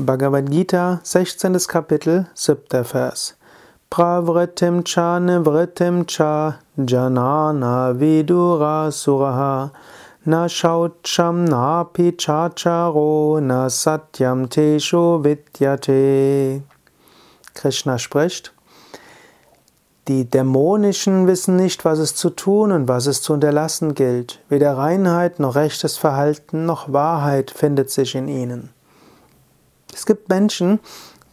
Bhagavad Gita, 16. Kapitel, 7. Vers. Pravritim cha nivritim cha janana vidura suraha na shaucham napi chacharo na satyam tesho vidyate. Krishna spricht, die Dämonischen wissen nicht, was es zu tun und was es zu unterlassen gilt. Weder Reinheit noch rechtes Verhalten noch Wahrheit findet sich in ihnen. Es gibt Menschen,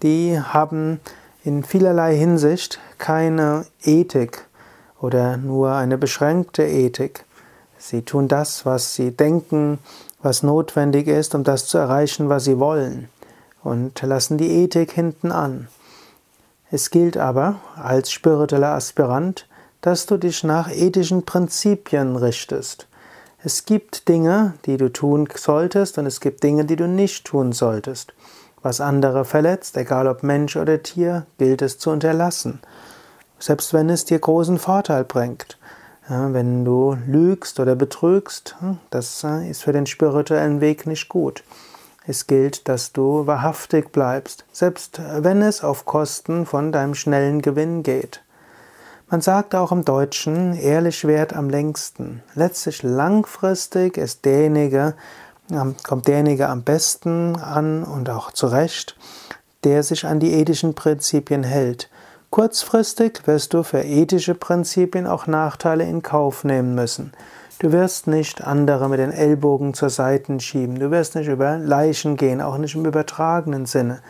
die haben in vielerlei Hinsicht keine Ethik oder nur eine beschränkte Ethik. Sie tun das, was sie denken, was notwendig ist, um das zu erreichen, was sie wollen, und lassen die Ethik hinten an. Es gilt aber als spiritueller Aspirant, dass du dich nach ethischen Prinzipien richtest. Es gibt Dinge, die du tun solltest, und es gibt Dinge, die du nicht tun solltest. Was andere verletzt, egal ob Mensch oder Tier, gilt es zu unterlassen. Selbst wenn es dir großen Vorteil bringt. Ja, wenn du lügst oder betrügst, hm, das äh, ist für den spirituellen Weg nicht gut. Es gilt, dass du wahrhaftig bleibst, selbst wenn es auf Kosten von deinem schnellen Gewinn geht. Man sagt auch im Deutschen, ehrlich währt am längsten. Letztlich langfristig ist derjenige, kommt derjenige am besten an und auch zurecht, der sich an die ethischen Prinzipien hält. Kurzfristig wirst du für ethische Prinzipien auch Nachteile in Kauf nehmen müssen. Du wirst nicht andere mit den Ellbogen zur Seite schieben. Du wirst nicht über Leichen gehen, auch nicht im übertragenen Sinne.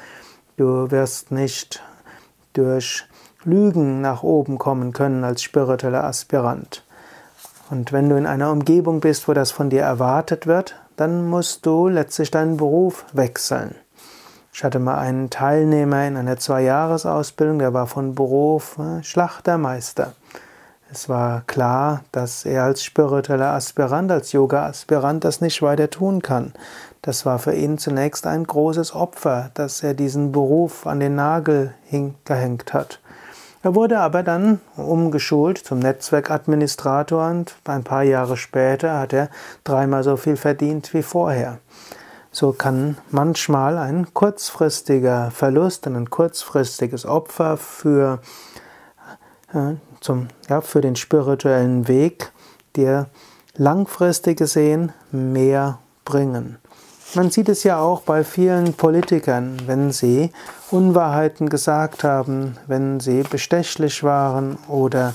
Du wirst nicht durch Lügen nach oben kommen können als spiritueller Aspirant. Und wenn du in einer Umgebung bist, wo das von dir erwartet wird, dann musst du letztlich deinen Beruf wechseln. Ich hatte mal einen Teilnehmer in einer Zwei-Jahres-Ausbildung, der war von Beruf äh, Schlachtermeister. Es war klar, dass er als spiritueller Aspirant, als Yoga-Aspirant das nicht weiter tun kann. Das war für ihn zunächst ein großes Opfer, dass er diesen Beruf an den Nagel gehängt hat. Er wurde aber dann umgeschult zum Netzwerkadministrator und ein paar Jahre später hat er dreimal so viel verdient wie vorher. So kann manchmal ein kurzfristiger Verlust und ein kurzfristiges Opfer für, äh, zum, ja, für den spirituellen Weg dir langfristig gesehen mehr bringen. Man sieht es ja auch bei vielen Politikern, wenn sie Unwahrheiten gesagt haben, wenn sie bestechlich waren oder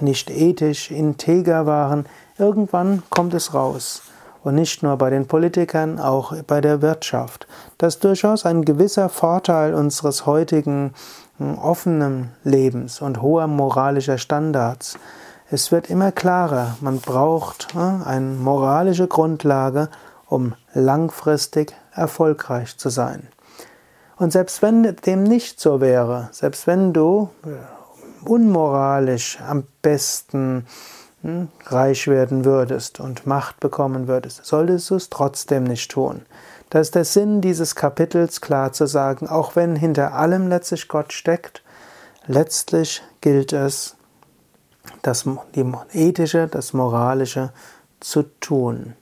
nicht ethisch integer waren, irgendwann kommt es raus. Und nicht nur bei den Politikern, auch bei der Wirtschaft. Das ist durchaus ein gewisser Vorteil unseres heutigen hm, offenen Lebens und hoher moralischer Standards. Es wird immer klarer, man braucht hm, eine moralische Grundlage, um langfristig erfolgreich zu sein. Und selbst wenn dem nicht so wäre, selbst wenn du äh, unmoralisch am besten hm, reich werden würdest und Macht bekommen würdest, solltest du es trotzdem nicht tun. Das ist der Sinn dieses Kapitels, klar zu sagen, auch wenn hinter allem letztlich Gott steckt, letztlich gilt es, das ethische, das moralische zu tun.